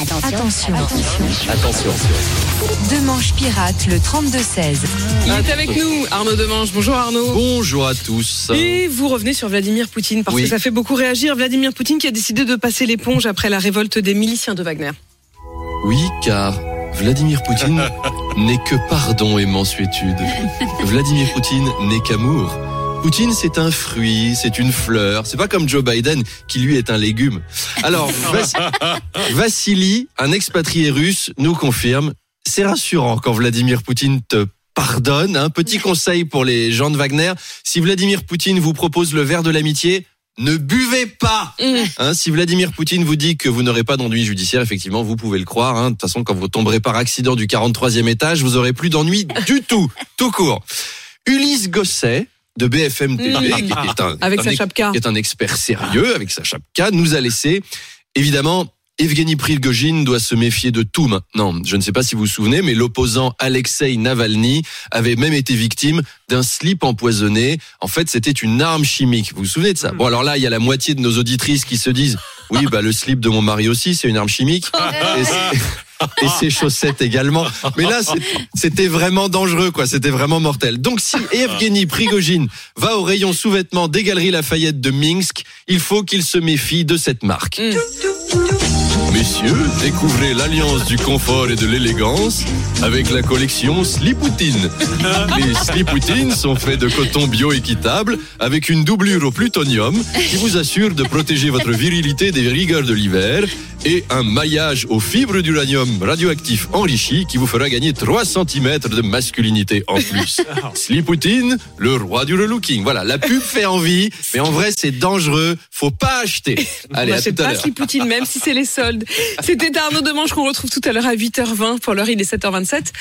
Attention. Attention. Demanche pirate, le 32-16. Il est avec nous, Arnaud Demange. Bonjour Arnaud. Bonjour à tous. Et vous revenez sur Vladimir Poutine parce Oui. que ça fait beaucoup réagir. Vladimir Poutine qui a décidé de passer l'éponge après la révolte des miliciens de Wagner. Oui, car Vladimir Poutine n'est que pardon et mansuétude. Vladimir Poutine n'est qu'amour. Poutine, c'est un fruit, c'est une fleur. C'est pas comme Joe Biden, qui lui est un légume. Alors, Vas- Vassili, un expatrié russe, nous confirme, c'est rassurant quand Vladimir Poutine te pardonne. Un petit conseil pour les gens de Wagner. Si Vladimir Poutine vous propose le verre de l'amitié, ne buvez pas Hein, si Vladimir Poutine vous dit que vous n'aurez pas d'ennui judiciaire, effectivement, vous pouvez le croire. hein. De toute façon, quand vous tomberez par accident du 43e étage, vous aurez plus d'ennui du tout, tout court. Ulysse Gosset de BFM TV, Mm. qui est un, Avec un sa qui est un expert sérieux avec sa chapka, nous a laissé évidemment. Evgeny Prigogine doit se méfier de tout maintenant. Je ne sais pas si vous vous souvenez, mais l'opposant Alexei Navalny avait même été victime d'un slip empoisonné. En fait, c'était une arme chimique. Vous vous souvenez de ça Bon, alors là, il y a la moitié de nos auditrices qui se disent oui, bah le slip de mon mari aussi, c'est une arme chimique. Et, et ses chaussettes également. Mais là, c'était vraiment dangereux, quoi. C'était vraiment mortel. Donc, si Evgeny Prigogine va au rayon sous-vêtements des Galeries Lafayette de Minsk, il faut qu'il se méfie de cette marque. Messieurs, découvrez l'alliance du confort et de l'élégance avec la collection Slipoutine. Les Slipoutines sont faits de coton bio-équitable avec une doublure au plutonium qui vous assure de protéger votre virilité des rigueurs de l'hiver et un maillage aux fibres d'uranium radioactif enrichi qui vous fera gagner 3 cm de masculinité en plus. Slipoutine, le roi du relooking. Voilà, la pub fait envie, mais en vrai c'est dangereux, faut pas acheter. Allez, Moi, à je sais tout pas si Poutine, même si c'est les soldes. C'était Arnaud Demange qu'on retrouve tout à l'heure à 8h20. Pour l'heure, il est 7h27.